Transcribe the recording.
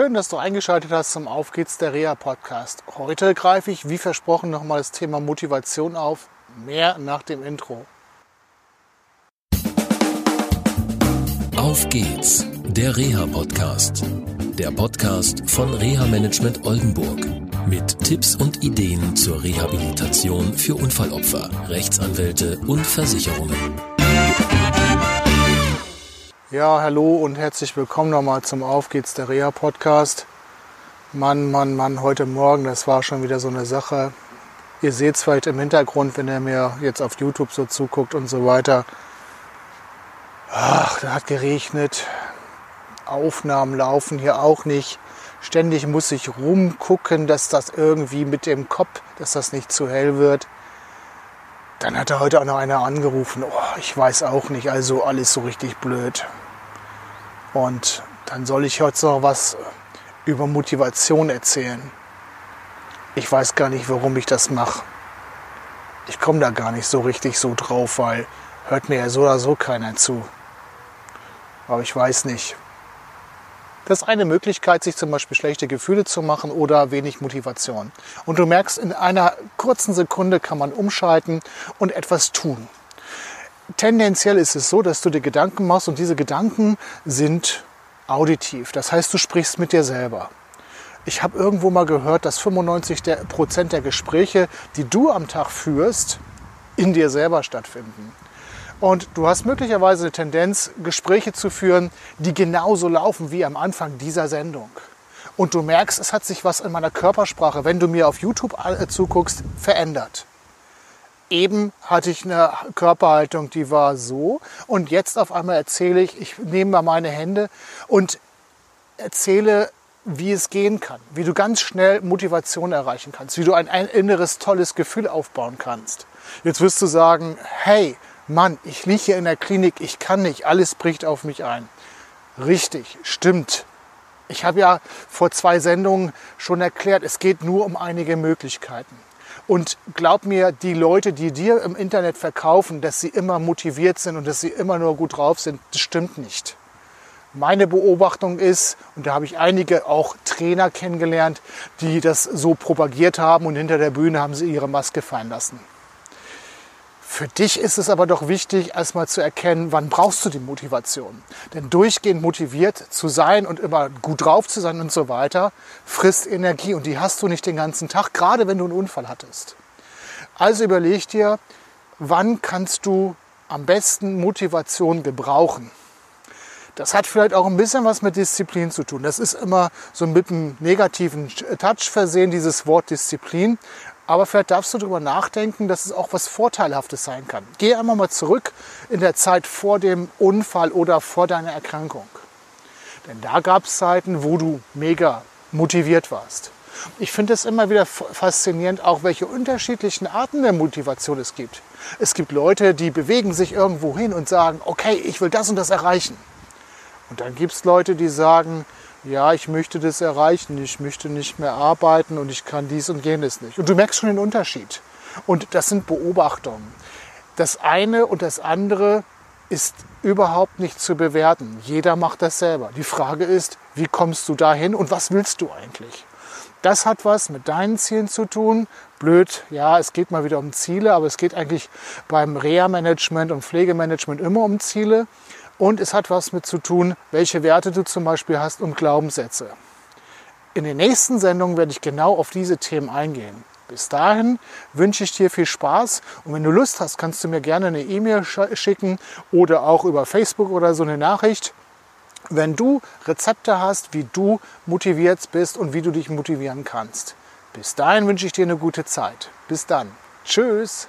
Schön, dass du eingeschaltet hast zum Auf geht's der Reha Podcast. Heute greife ich, wie versprochen, nochmal das Thema Motivation auf. Mehr nach dem Intro. Auf geht's, der Reha Podcast. Der Podcast von Reha Management Oldenburg. Mit Tipps und Ideen zur Rehabilitation für Unfallopfer, Rechtsanwälte und Versicherungen. Ja, hallo und herzlich willkommen nochmal zum Auf geht's der Reha Podcast. Mann, Mann, Mann, heute Morgen, das war schon wieder so eine Sache. Ihr seht es vielleicht im Hintergrund, wenn ihr mir jetzt auf YouTube so zuguckt und so weiter. Ach, da hat geregnet. Aufnahmen laufen hier auch nicht. Ständig muss ich rumgucken, dass das irgendwie mit dem Kopf, dass das nicht zu hell wird. Dann hat er heute auch noch einer angerufen. Oh, ich weiß auch nicht, also alles so richtig blöd. Und dann soll ich heute noch was über Motivation erzählen. Ich weiß gar nicht, warum ich das mache. Ich komme da gar nicht so richtig so drauf, weil hört mir ja so oder so keiner zu. Aber ich weiß nicht. Das ist eine Möglichkeit, sich zum Beispiel schlechte Gefühle zu machen oder wenig Motivation. Und du merkst, in einer kurzen Sekunde kann man umschalten und etwas tun. Tendenziell ist es so, dass du dir Gedanken machst und diese Gedanken sind auditiv. Das heißt, du sprichst mit dir selber. Ich habe irgendwo mal gehört, dass 95 der Prozent der Gespräche, die du am Tag führst, in dir selber stattfinden. Und du hast möglicherweise eine Tendenz, Gespräche zu führen, die genauso laufen wie am Anfang dieser Sendung. Und du merkst, es hat sich was in meiner Körpersprache, wenn du mir auf YouTube äh, zuguckst, verändert. Eben hatte ich eine Körperhaltung, die war so. Und jetzt auf einmal erzähle ich, ich nehme mal meine Hände und erzähle, wie es gehen kann, wie du ganz schnell Motivation erreichen kannst, wie du ein, ein inneres tolles Gefühl aufbauen kannst. Jetzt wirst du sagen, hey, Mann, ich liege hier in der Klinik, ich kann nicht, alles bricht auf mich ein. Richtig, stimmt. Ich habe ja vor zwei Sendungen schon erklärt, es geht nur um einige Möglichkeiten. Und glaub mir, die Leute, die dir im Internet verkaufen, dass sie immer motiviert sind und dass sie immer nur gut drauf sind, das stimmt nicht. Meine Beobachtung ist, und da habe ich einige auch Trainer kennengelernt, die das so propagiert haben und hinter der Bühne haben sie ihre Maske fallen lassen. Für dich ist es aber doch wichtig, erstmal zu erkennen, wann brauchst du die Motivation. Denn durchgehend motiviert zu sein und immer gut drauf zu sein und so weiter, frisst Energie und die hast du nicht den ganzen Tag, gerade wenn du einen Unfall hattest. Also überleg dir, wann kannst du am besten Motivation gebrauchen. Das hat vielleicht auch ein bisschen was mit Disziplin zu tun. Das ist immer so mit einem negativen Touch versehen, dieses Wort Disziplin. Aber vielleicht darfst du darüber nachdenken, dass es auch was Vorteilhaftes sein kann. Geh einmal mal zurück in der Zeit vor dem Unfall oder vor deiner Erkrankung. Denn da gab es Zeiten, wo du mega motiviert warst. Ich finde es immer wieder faszinierend, auch welche unterschiedlichen Arten der Motivation es gibt. Es gibt Leute, die bewegen sich irgendwo hin und sagen, okay, ich will das und das erreichen. Und dann gibt es Leute, die sagen, ja, ich möchte das erreichen, ich möchte nicht mehr arbeiten und ich kann dies und jenes nicht. Und du merkst schon den Unterschied. Und das sind Beobachtungen. Das eine und das andere ist überhaupt nicht zu bewerten. Jeder macht das selber. Die Frage ist, wie kommst du dahin und was willst du eigentlich? Das hat was mit deinen Zielen zu tun. Blöd, ja, es geht mal wieder um Ziele, aber es geht eigentlich beim Reha-Management und Pflegemanagement immer um Ziele. Und es hat was mit zu tun, welche Werte du zum Beispiel hast und Glaubenssätze. In den nächsten Sendungen werde ich genau auf diese Themen eingehen. Bis dahin wünsche ich dir viel Spaß und wenn du Lust hast, kannst du mir gerne eine E-Mail schicken oder auch über Facebook oder so eine Nachricht. Wenn du Rezepte hast, wie du motiviert bist und wie du dich motivieren kannst. Bis dahin wünsche ich dir eine gute Zeit. Bis dann. Tschüss.